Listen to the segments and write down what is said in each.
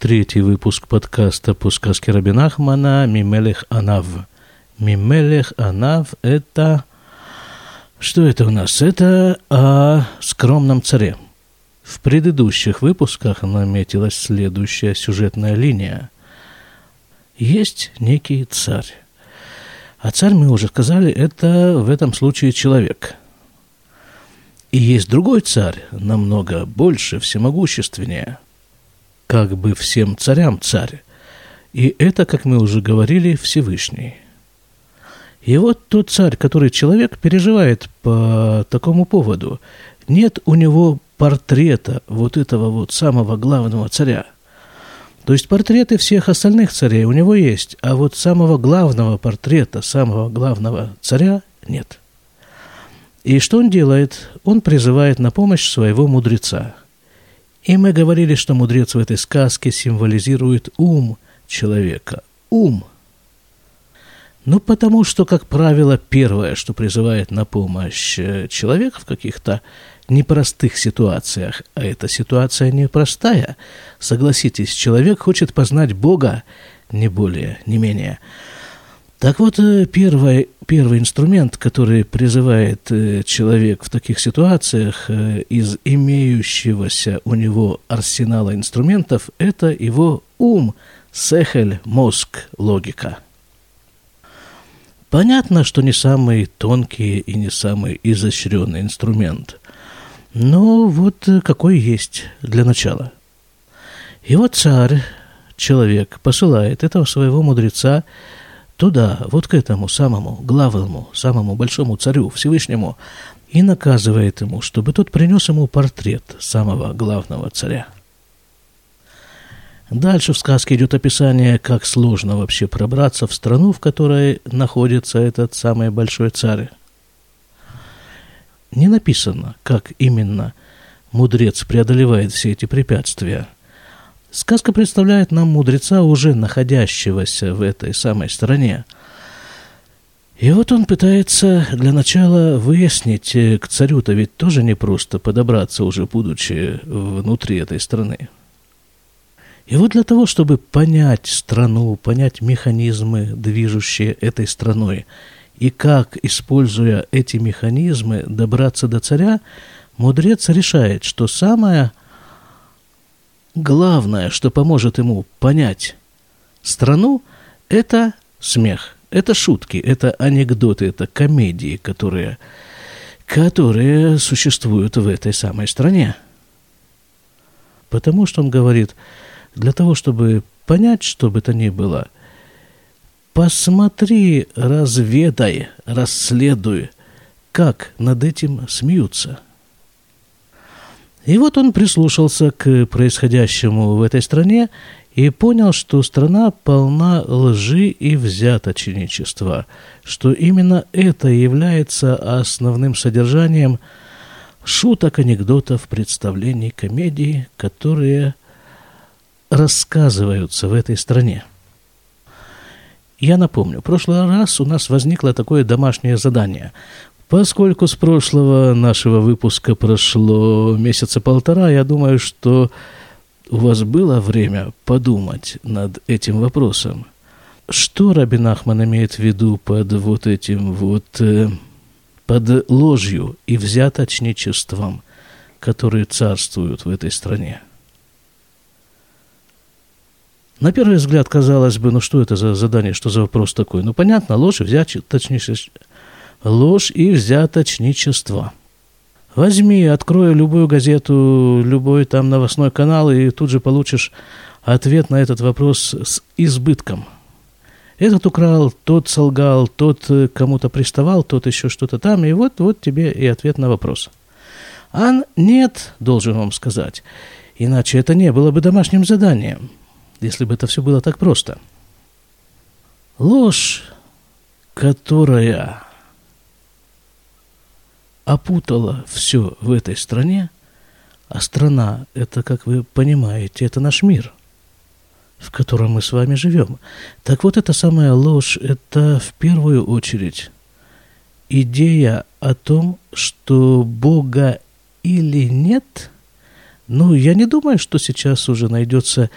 третий выпуск подкаста по сказке Рабинахмана «Мимелех Анав». «Мимелех Анав» — это... Что это у нас? Это о скромном царе. В предыдущих выпусках наметилась следующая сюжетная линия. Есть некий царь. А царь, мы уже сказали, это в этом случае человек. И есть другой царь, намного больше, всемогущественнее – как бы всем царям царь. И это, как мы уже говорили, Всевышний. И вот тот царь, который человек переживает по такому поводу. Нет у него портрета вот этого вот самого главного царя. То есть портреты всех остальных царей у него есть, а вот самого главного портрета, самого главного царя нет. И что он делает? Он призывает на помощь своего мудреца – и мы говорили, что мудрец в этой сказке символизирует ум человека. Ум. Ну, потому что, как правило, первое, что призывает на помощь э, человек в каких-то непростых ситуациях, а эта ситуация непростая, согласитесь, человек хочет познать Бога, не более, не менее – так вот, э, первый, первый инструмент, который призывает э, человек в таких ситуациях э, из имеющегося у него арсенала инструментов, это его ум, сехель, мозг, логика. Понятно, что не самый тонкий и не самый изощренный инструмент, но вот какой есть для начала. И вот царь, человек, посылает этого своего мудреца туда, вот к этому самому главному, самому большому царю Всевышнему, и наказывает ему, чтобы тот принес ему портрет самого главного царя. Дальше в сказке идет описание, как сложно вообще пробраться в страну, в которой находится этот самый большой царь. Не написано, как именно мудрец преодолевает все эти препятствия – Сказка представляет нам мудреца, уже находящегося в этой самой стороне. И вот он пытается для начала выяснить, э, к царю-то ведь тоже непросто подобраться, уже будучи внутри этой страны. И вот для того, чтобы понять страну, понять механизмы, движущие этой страной, и как, используя эти механизмы, добраться до царя, мудрец решает, что самое главное, что поможет ему понять страну, это смех, это шутки, это анекдоты, это комедии, которые, которые существуют в этой самой стране. Потому что он говорит, для того, чтобы понять, что бы то ни было, посмотри, разведай, расследуй, как над этим смеются – и вот он прислушался к происходящему в этой стране и понял, что страна полна лжи и взяточничества, что именно это является основным содержанием шуток, анекдотов, представлений, комедий, которые рассказываются в этой стране. Я напомню, в прошлый раз у нас возникло такое домашнее задание Поскольку с прошлого нашего выпуска прошло месяца полтора, я думаю, что у вас было время подумать над этим вопросом. Что Рабин Ахман имеет в виду под вот этим вот, э, под ложью и взяточничеством, которые царствуют в этой стране? На первый взгляд казалось бы, ну что это за задание, что за вопрос такой? Ну понятно, ложь взяточничество ложь и взяточничество. Возьми, открой любую газету, любой там новостной канал, и тут же получишь ответ на этот вопрос с избытком. Этот украл, тот солгал, тот э, кому-то приставал, тот еще что-то там, и вот, вот тебе и ответ на вопрос. А нет, должен вам сказать, иначе это не было бы домашним заданием, если бы это все было так просто. Ложь, которая опутала все в этой стране, а страна – это, как вы понимаете, это наш мир, в котором мы с вами живем. Так вот, эта самая ложь – это в первую очередь идея о том, что Бога или нет. Ну, я не думаю, что сейчас уже найдется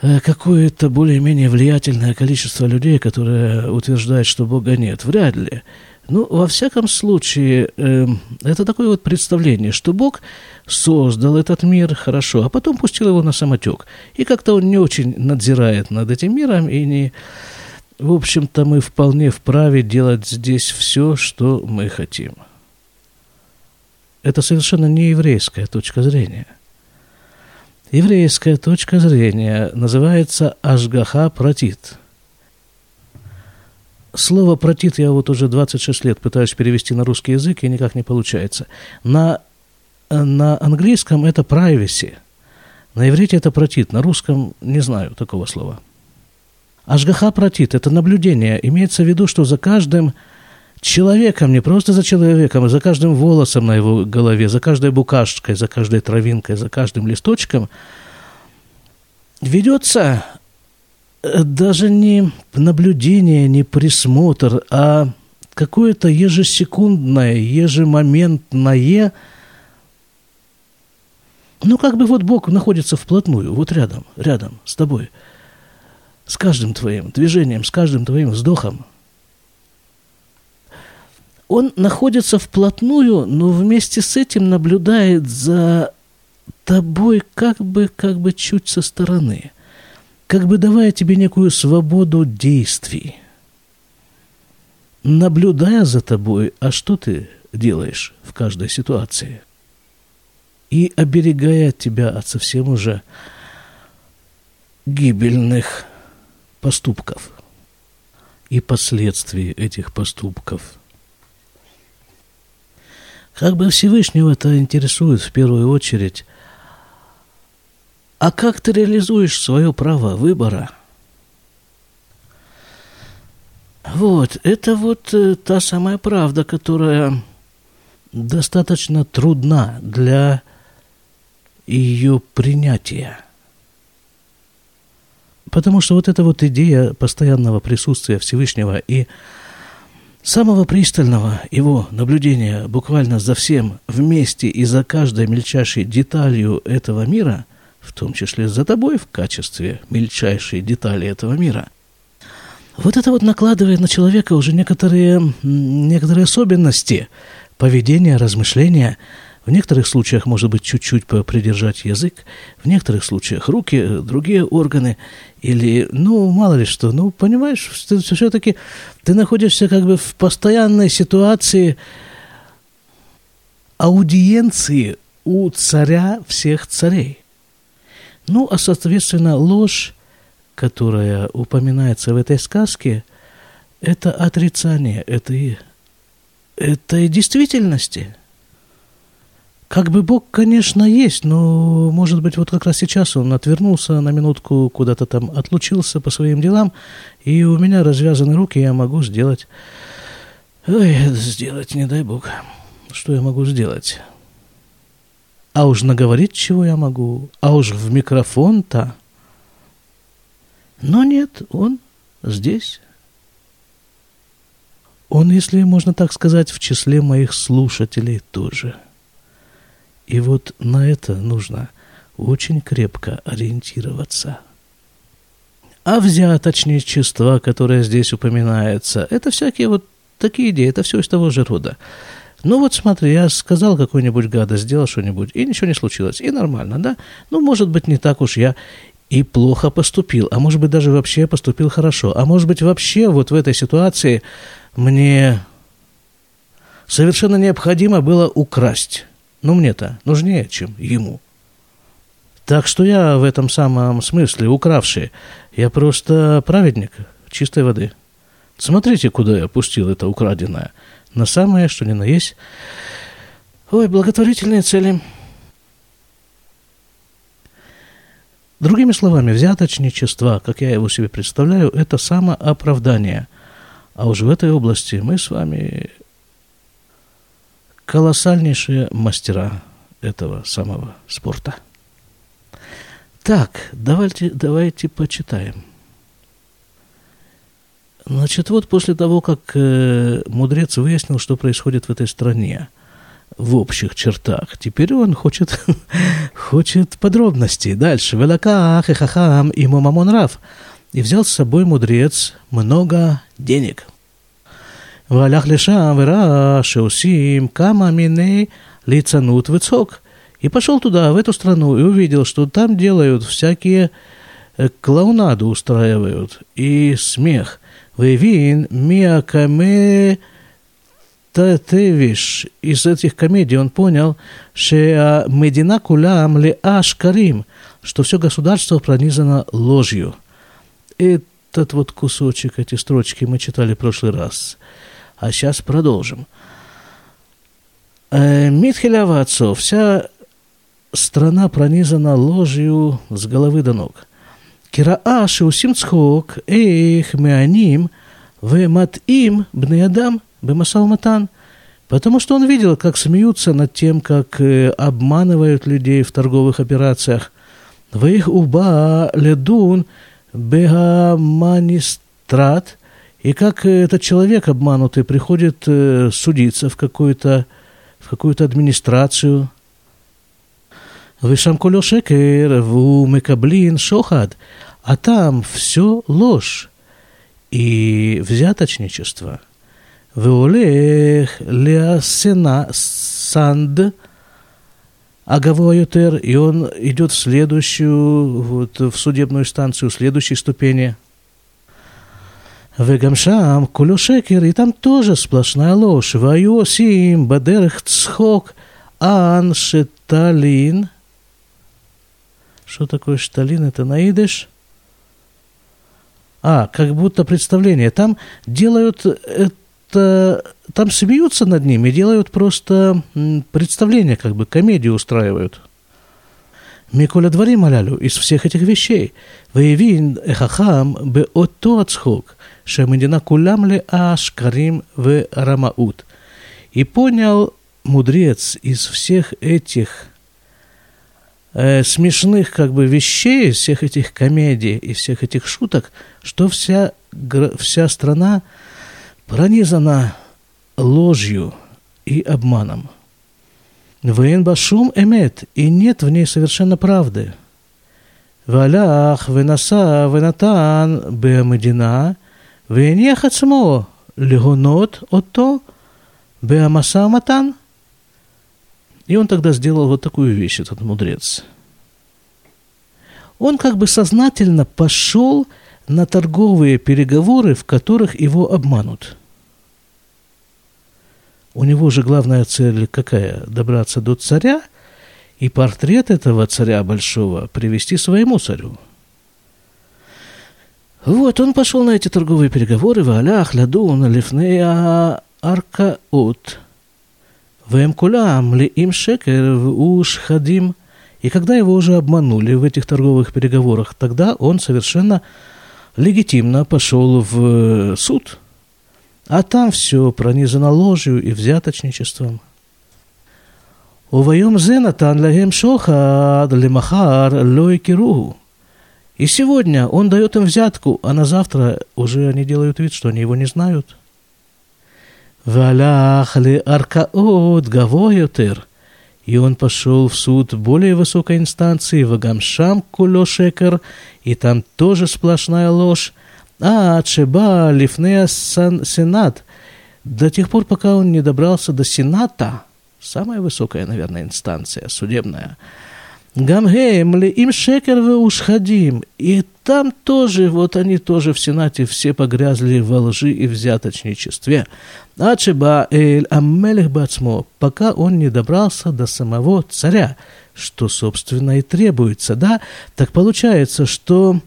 э, какое-то более-менее влиятельное количество людей, которые утверждают, что Бога нет. Вряд ли. Ну, во всяком случае, э, это такое вот представление, что Бог создал этот мир хорошо, а потом пустил его на самотек. И как-то он не очень надзирает над этим миром, и не... В общем-то, мы вполне вправе делать здесь все, что мы хотим. Это совершенно не еврейская точка зрения. Еврейская точка зрения называется «Ашгаха протит». Слово «протит» я вот уже 26 лет пытаюсь перевести на русский язык, и никак не получается. На, на английском это privacy, на иврите это «протит», на русском не знаю такого слова. Ашгаха протит – это наблюдение. Имеется в виду, что за каждым человеком, не просто за человеком, а за каждым волосом на его голове, за каждой букашкой, за каждой травинкой, за каждым листочком ведется э, даже не наблюдение, не присмотр, а какое-то ежесекундное, ежемоментное, ну, как бы вот Бог находится вплотную, вот рядом, рядом с тобой, с каждым твоим движением, с каждым твоим вздохом – он находится вплотную, но вместе с этим наблюдает за тобой как бы, как бы чуть со стороны, как бы давая тебе некую свободу действий. Наблюдая за тобой, а что ты делаешь в каждой ситуации? И оберегая тебя от совсем уже гибельных поступков и последствий этих поступков – как бы Всевышнего это интересует в первую очередь. А как ты реализуешь свое право выбора? Вот, это вот э, та самая правда, которая достаточно трудна для ее принятия. Потому что вот эта вот идея постоянного присутствия Всевышнего и самого пристального его наблюдения буквально за всем вместе и за каждой мельчайшей деталью этого мира, в том числе за тобой в качестве мельчайшей детали этого мира, вот это вот накладывает на человека уже некоторые, некоторые особенности поведения, размышления – в некоторых случаях, может быть, чуть-чуть придержать язык, в некоторых случаях руки, другие органы, или, ну, мало ли что, ну, понимаешь, все-таки ты находишься как бы в постоянной ситуации аудиенции у царя всех царей. Ну, а, соответственно, ложь, которая упоминается в этой сказке, это отрицание этой, этой действительности – как бы Бог, конечно, есть, но, может быть, вот как раз сейчас он отвернулся на минутку, куда-то там отлучился по своим делам, и у меня развязаны руки, я могу сделать... Ой, сделать, не дай Бог. Что я могу сделать? А уж наговорить, чего я могу? А уж в микрофон-то? Но нет, он здесь. Он, если можно так сказать, в числе моих слушателей тоже. — и вот на это нужно очень крепко ориентироваться. А взяточничество, которое здесь упоминается, это всякие вот такие идеи, это все из того же рода. Ну вот смотри, я сказал какую-нибудь гадость, сделал что-нибудь, и ничего не случилось, и нормально, да? Ну, может быть, не так уж я и плохо поступил, а может быть, даже вообще поступил хорошо, а может быть, вообще вот в этой ситуации мне совершенно необходимо было украсть но мне-то нужнее, чем ему. Так что я в этом самом смысле укравший. Я просто праведник чистой воды. Смотрите, куда я пустил это украденное. На самое, что ни на есть. Ой, благотворительные цели. Другими словами, взяточничество, как я его себе представляю, это самооправдание. А уж в этой области мы с вами колоссальнейшие мастера этого самого спорта. Так, давайте, давайте почитаем. Значит, вот после того, как э, мудрец выяснил, что происходит в этой стране в общих чертах, теперь он хочет, хочет подробностей. Дальше. Велаках и хахам и мамамон рав. И взял с собой мудрец много денег. Валях лешам вера шеусим кама миней лицанут выцок. И пошел туда, в эту страну, и увидел, что там делают всякие э, клоунаду устраивают и смех. Вейвин миакаме Тевиш. Из этих комедий он понял, что Медина Кулям Леаш Карим, что все государство пронизано ложью. Этот вот кусочек, эти строчки мы читали в прошлый раз. А сейчас продолжим. Э, Митхелява отцов, вся страна пронизана ложью с головы до ног. Кираа шеусим цхок, эйх меаним, вемат им бнеядам бемасалматан. Потому что он видел, как смеются над тем, как э, обманывают людей в торговых операциях. В их уба ледун бегаманистрат – и как этот человек обманутый приходит э, судиться в какую-то в какую-то администрацию. Вышам колё шекер, ву мекаблин шохад. А там все ложь и взяточничество. Веолех леасена санд агаво и он идет в следующую, вот, в судебную станцию, в следующей ступени – וגם שם כולו שקר, איתם тоже сплошная ложь. והיו עושים בדרך צחוק ан шеталин. – что такое шталин? Это наидыш? А, как будто представление. Там делают это... Там смеются над ними, делают просто представление, как бы комедию устраивают. Миколя двори малялю из всех этих вещей. Ваевин эхахам бе отто ацхок, шамедина кулям ле ашкарим в рамаут. И понял мудрец из всех этих э, смешных как бы вещей всех этих комедий и всех этих шуток, что вся, вся страна пронизана ложью и обманом. Вен башум эмет, и нет в ней совершенно правды. Валях, венаса, венатан, беамедина, венех лигонот легонот, отто, беамаса матан – и он тогда сделал вот такую вещь, этот мудрец. Он как бы сознательно пошел на торговые переговоры, в которых его обманут. У него же главная цель какая? Добраться до царя и портрет этого царя большого привести своему царю – вот, он пошел на эти торговые переговоры, в Алях, Ладун, Лифнея, Аркаут. Вем кулам ли им шекер уж хадим. И когда его уже обманули в этих торговых переговорах, тогда он совершенно легитимно пошел в суд. А там все пронизано ложью и взяточничеством. Увоем зенатан лагем шохад лемахар лой кируху. И сегодня он дает им взятку, а на завтра уже они делают вид, что они его не знают. Валях ли аркаот гавоютер. И он пошел в суд более высокой инстанции, в Агамшам кулошекер, и там тоже сплошная ложь. А Чеба Лифнея Сенат, до тех пор, пока он не добрался до Сената, самая высокая, наверное, инстанция судебная – Гамгеем им шекер вы ушхадим. И там тоже, вот они тоже в Сенате все погрязли во лжи и взяточничестве. Ачеба эль аммелех бацмо, пока он не добрался до самого царя, что, собственно, и требуется, да? Так получается, что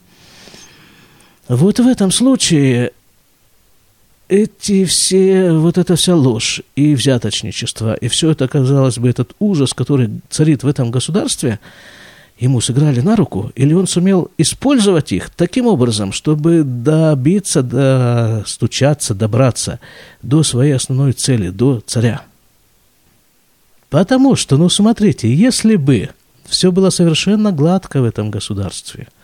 вот в этом случае эти все, вот эта вся ложь и взяточничество, и все это, казалось бы, этот ужас, который царит в этом государстве, ему сыграли на руку, или он сумел использовать их таким образом, чтобы добиться, достучаться, добраться до своей основной цели, до царя. Потому что, ну смотрите, если бы все было совершенно гладко в этом государстве –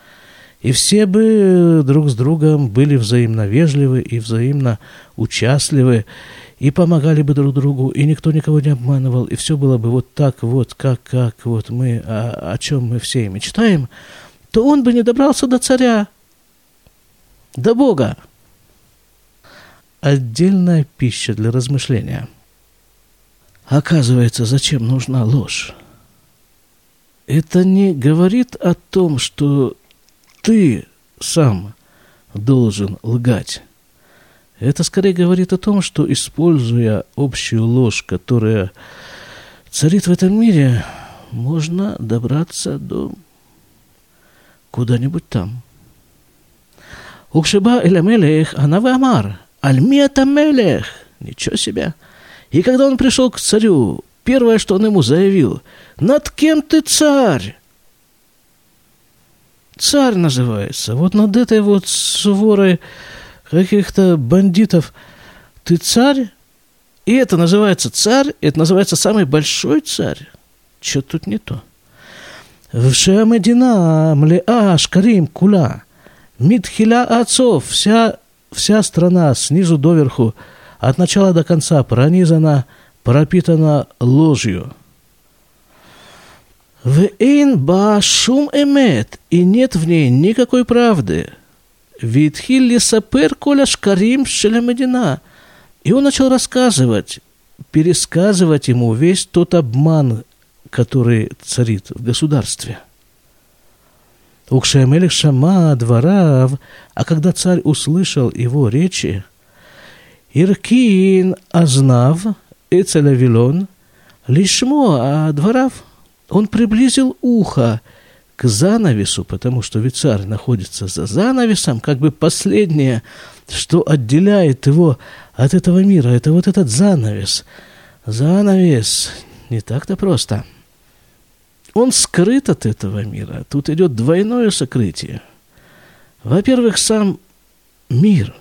и все бы друг с другом были взаимно вежливы и взаимно участливы. и помогали бы друг другу, и никто никого не обманывал, и все было бы вот так вот, как, как вот мы, о, о чем мы все мечтаем, то он бы не добрался до царя, до Бога. Отдельная пища для размышления. Оказывается, зачем нужна ложь? Это не говорит о том, что ты сам должен лгать. Это скорее говорит о том, что, используя общую ложь, которая царит в этом мире, можно добраться до куда-нибудь там. Укшиба эль Амелех, она Амар, Альмета Мелех. Ничего себе. И когда он пришел к царю, первое, что он ему заявил, над кем ты царь? Царь называется. Вот над этой вот сворой каких-то бандитов. Ты царь? И это называется царь, это называется самый большой царь. Что тут не то? Вша Медина, Млеа, Шкарим, Кула, Мидхиля отцов, вся, вся страна снизу доверху, от начала до конца пронизана, пропитана ложью. В ин ба шум эмет, и нет в ней никакой правды – Витхиль лисапер коля шкарим шелемедина. И он начал рассказывать, пересказывать ему весь тот обман, который царит в государстве. Укшемелих шама дворав, а когда царь услышал его речи, Иркин азнав эцелавилон, лишмо а дворав, он приблизил ухо к занавесу, потому что ведь находится за занавесом, как бы последнее, что отделяет его от этого мира, это вот этот занавес. Занавес не так-то просто. Он скрыт от этого мира. Тут идет двойное сокрытие. Во-первых, сам мир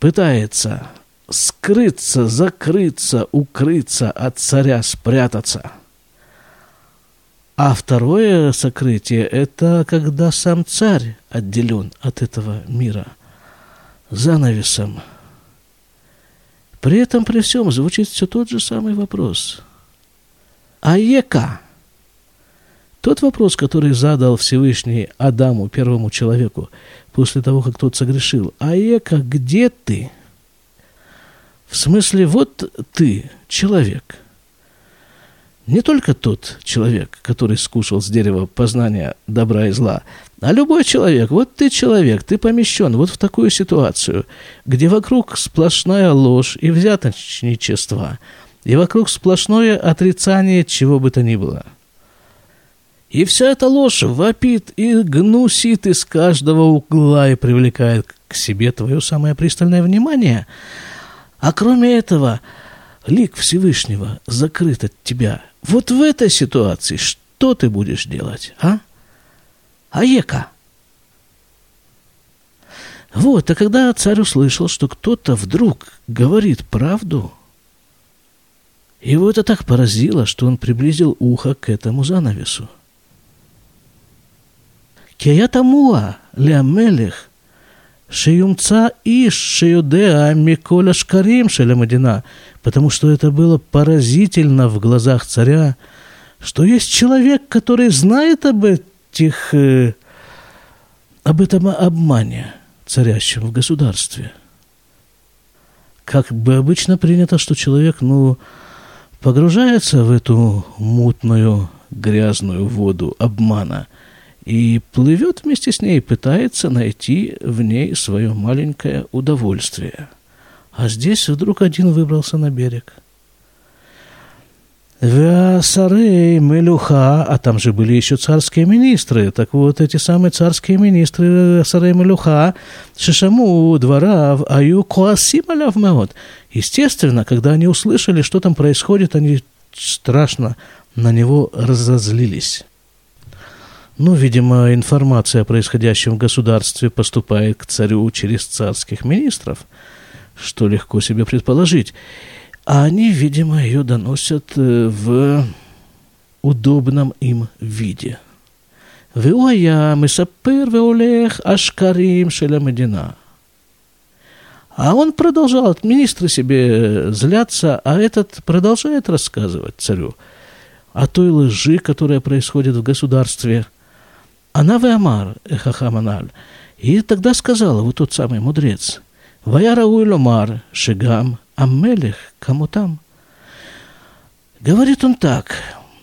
пытается скрыться, закрыться, укрыться от царя, спрятаться – а второе сокрытие – это когда сам царь отделен от этого мира занавесом. При этом, при всем, звучит все тот же самый вопрос. Аека – тот вопрос, который задал Всевышний Адаму, первому человеку, после того, как тот согрешил. Аека, где ты? В смысле, вот ты, человек – не только тот человек, который скушал с дерева познания добра и зла, а любой человек. Вот ты человек, ты помещен вот в такую ситуацию, где вокруг сплошная ложь и взяточничество, и вокруг сплошное отрицание чего бы то ни было. И вся эта ложь вопит и гнусит из каждого угла и привлекает к себе твое самое пристальное внимание. А кроме этого, лик Всевышнего закрыт от тебя – вот в этой ситуации что ты будешь делать, а? Аека. Вот, а когда царь услышал, что кто-то вдруг говорит правду, его это так поразило, что он приблизил ухо к этому занавесу. Киятамуа лямелех Шиюмца иш шиюдеа миколя шкарим шелемадина, потому что это было поразительно в глазах царя, что есть человек, который знает об этих, э, об этом обмане, царящем в государстве. Как бы обычно принято, что человек, ну, погружается в эту мутную, грязную воду обмана – и плывет вместе с ней, пытается найти в ней свое маленькое удовольствие. А здесь вдруг один выбрался на берег. Вясарей Мелюха, а там же были еще царские министры. Так вот, эти самые царские министры Вясарей Мелюха, Шишаму, Дворав, Аю, Куасим Алявмеот. Естественно, когда они услышали, что там происходит, они страшно на него разозлились. Ну, видимо, информация о происходящем в государстве поступает к царю через царских министров, что легко себе предположить. А они, видимо, ее доносят э, в удобном им виде. Веоя, Месапер, Веолех, Ашкарим, Шелямедина. А он продолжал, министры себе э, злятся, а этот продолжает рассказывать царю о той лжи, которая происходит в государстве – она Амар, Эхахаманаль. И тогда сказала вот тот самый мудрец, Ваяра Уйломар, Шигам, Аммелих, кому там. Говорит он так,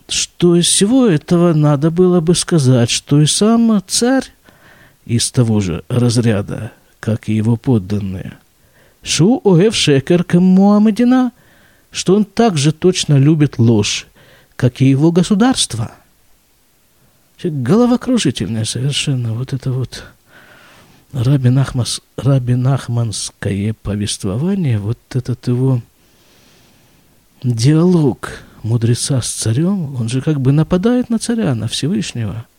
что из всего этого надо было бы сказать, что и сам царь из того же разряда, как и его подданные. Шу оев шекер Муамедина, что он также точно любит ложь, как и его государство. Головокружительное совершенно вот это вот Рабин, Ахмас, Рабин Ахманское повествование, вот этот его диалог мудреца с царем, он же как бы нападает на царя, на Всевышнего –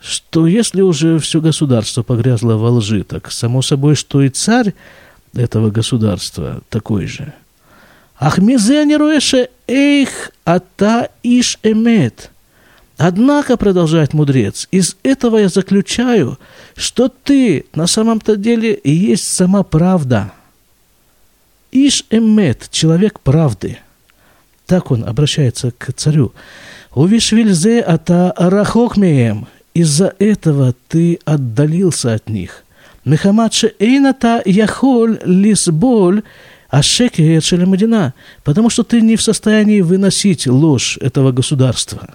что если уже все государство погрязло во лжи, так само собой, что и царь этого государства такой же. Ахмизенеруэше эйх ата иш эмет. Однако, продолжает мудрец, из этого я заключаю, что ты на самом-то деле и есть сама правда. Иш эмет, человек правды. Так он обращается к царю. Увишвильзе ата рахокмеем, из-за этого ты отдалился от них. Мехамадше эйната яхоль лисболь ашекер шелемадина, потому что ты не в состоянии выносить ложь этого государства.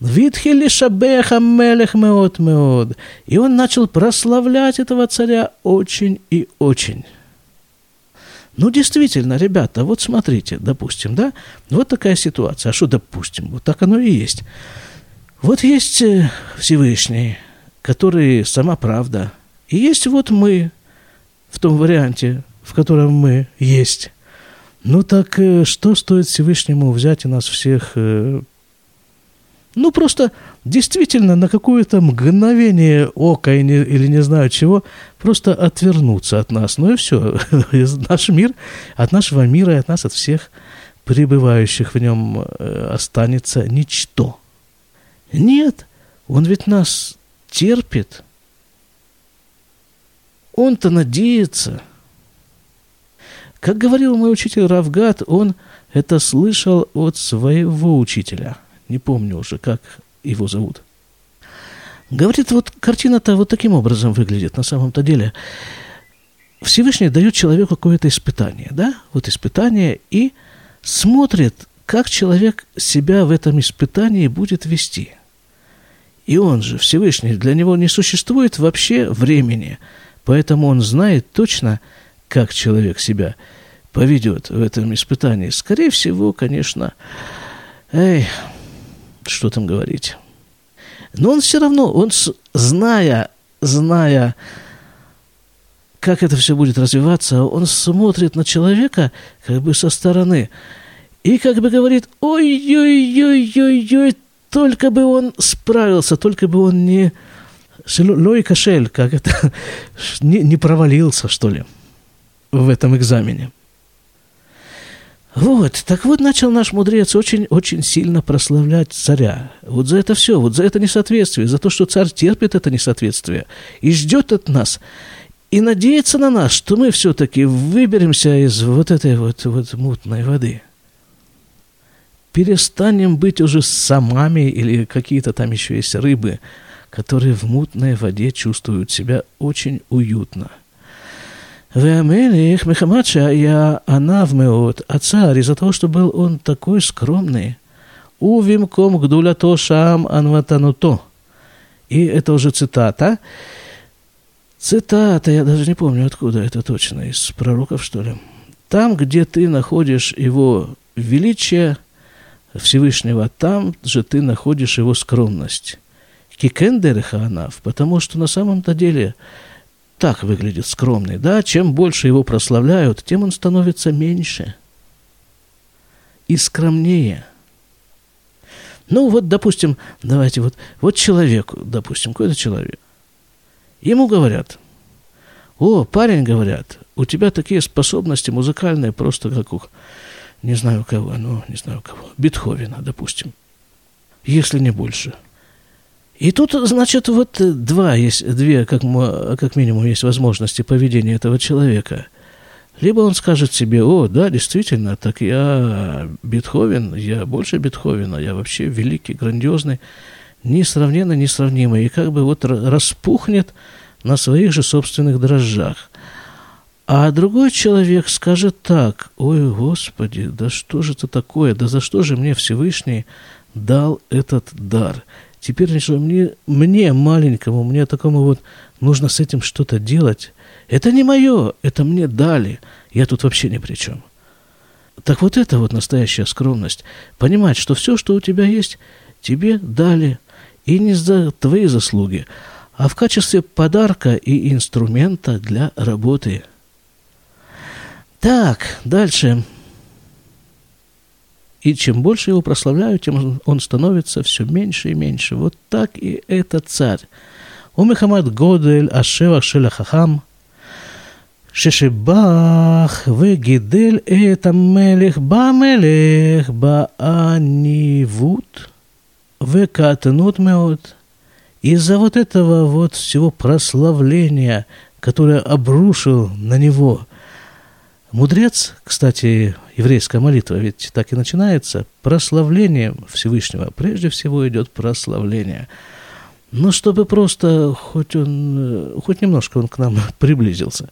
Витхили шабеха мелех меот меод. И он начал прославлять этого царя очень и очень. Ну, действительно, ребята, вот смотрите, допустим, да, вот такая ситуация. А что допустим? Вот так оно и есть. Вот есть э, Всевышний, который сама правда. И есть вот мы в том варианте, в котором мы есть. Ну так э, что стоит Всевышнему взять и нас всех, э, ну просто действительно на какое-то мгновение ока или или не знаю чего, просто отвернуться от нас. Ну и все. Наш мир, от нашего мира и от нас, от всех пребывающих в нем останется ничто. Нет, он ведь нас терпит. Он-то надеется. Как говорил мой учитель Равгат, он это слышал от своего учителя. Не помню уже, как его зовут. Говорит, вот картина-то вот таким образом выглядит на самом-то деле. Всевышний дает человеку какое-то испытание, да, вот испытание, и смотрит, как человек себя в этом испытании будет вести – и он же, Всевышний, для него не существует вообще времени. Поэтому он знает точно, как человек себя поведет в этом испытании. Скорее всего, конечно, эй, что там говорить. Но он все равно, он, зная, зная, как это все будет развиваться, он смотрит на человека как бы со стороны и как бы говорит, ой-ой-ой-ой-ой, только бы он справился, только бы он не... Лой кошель, как это, не, не провалился, что ли, в этом экзамене. Вот, так вот начал наш мудрец очень-очень сильно прославлять царя. Вот за это все, вот за это несоответствие, за то, что царь терпит это несоответствие и ждет от нас, и надеется на нас, что мы все-таки выберемся из вот этой вот, вот мутной воды – перестанем быть уже самами или какие-то там еще есть рыбы, которые в мутной воде чувствуют себя очень уютно. Веамелих Мехамача я Анав Меот, а царь из-за того, что был он такой скромный, увимком гдулято шам анватануто. И это уже цитата. Цитата, я даже не помню, откуда это точно, из пророков, что ли. Там, где ты находишь его величие – Всевышнего, там же ты находишь его скромность. כי כן דרך הענו, потому что на самом-то деле так выглядит скромный. Да, чем больше его прославляют, тем он становится меньше и скромнее. Ну вот, допустим, давайте вот, вот человеку, допустим, какой-то человек. Ему говорят, о, парень, говорят, у тебя такие способности музыкальные, просто как у не знаю кого, ну, не знаю кого, Бетховена, допустим, если не больше. И тут, значит, вот два есть, две, как, как минимум, есть возможности поведения этого человека. Либо он скажет себе, о, да, действительно, так я Бетховен, я больше Бетховена, я вообще великий, грандиозный, несравненно несравнимый, и как бы вот распухнет на своих же собственных дрожжах. А другой человек скажет так, ой, Господи, да что же это такое, да за что же мне Всевышний дал этот дар? Теперь что мне, мне маленькому, мне такому вот нужно с этим что-то делать. Это не мое, это мне дали. Я тут вообще ни при чем. Так вот это вот настоящая скромность. Понимать, что все, что у тебя есть, тебе дали. И не за твои заслуги, а в качестве подарка и инструмента для работы. Так, дальше. И чем больше его прославляют, тем он становится все меньше и меньше. Вот так и этот царь. У Умехамад Годель Ашева Шелахахам Шешебах Вегидель это мелех ба мелех ба анивут векатнут меот. Из-за вот этого вот всего прославления, которое обрушил на него мудрец, кстати, еврейская молитва ведь так и начинается, прославлением Всевышнего. Прежде всего идет прославление. Ну, чтобы просто хоть он, хоть немножко он к нам приблизился.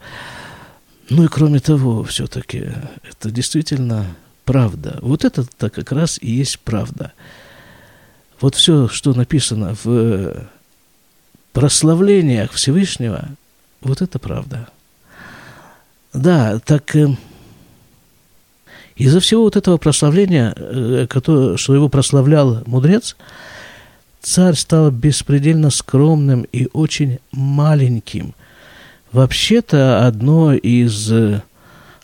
Ну и кроме того, все-таки, это действительно правда. Вот это-то как раз и есть правда. Вот все, что написано в прославлениях Всевышнего, вот это правда. Да, так э, из-за всего вот этого прославления, э, которое, что его прославлял мудрец, царь стал беспредельно скромным и очень маленьким. Вообще-то одно из э,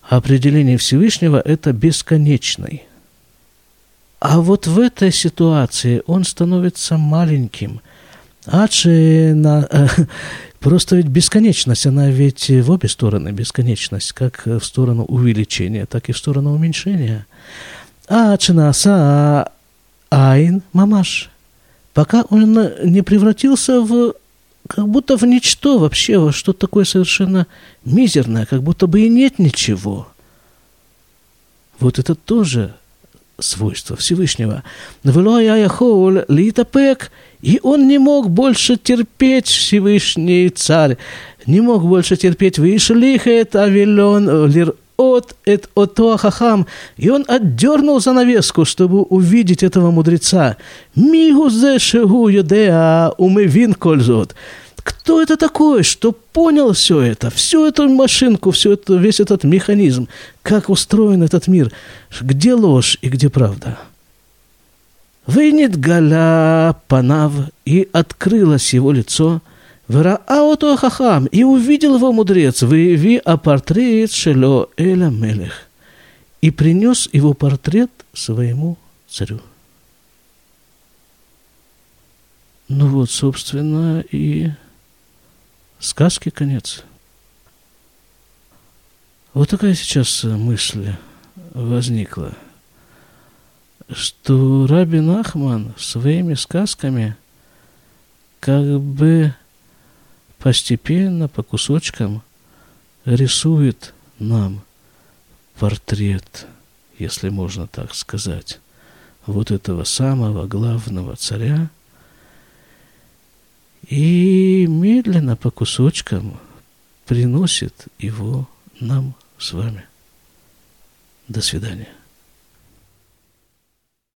определений Всевышнего – это бесконечный. А вот в этой ситуации он становится маленьким. Адши на, Просто ведь бесконечность, она ведь в обе стороны бесконечность, как в сторону увеличения, так и в сторону уменьшения. А чинаса айн мамаш. Пока он не превратился в как будто в ничто вообще, во что такое совершенно мизерное, как будто бы и нет ничего. Вот это тоже свойство Всевышнего. И он не мог больше терпеть Всевышний царь, не мог больше терпеть Вишлихет Авилон Лир от эт ото хахам, и он отдернул занавеску, чтобы увидеть этого мудреца. Мигузе шегу юдеа умевин кользот. Кто это такой, что понял все это, всю эту машинку, всю это, весь этот механизм, как устроен этот мир, где ложь и где правда? Вынет Галя Панав, и открылось его лицо, Вераауто Хахам, и увидел его мудрец, выяви а портрет Шело Эля Мелех, и принес его портрет своему царю. Ну вот, собственно, и сказки конец. Вот такая сейчас мысль возникла, что Рабин Ахман своими сказками как бы постепенно, по кусочкам рисует нам портрет, если можно так сказать, вот этого самого главного царя – и медленно по кусочкам приносит его нам с вами. До свидания.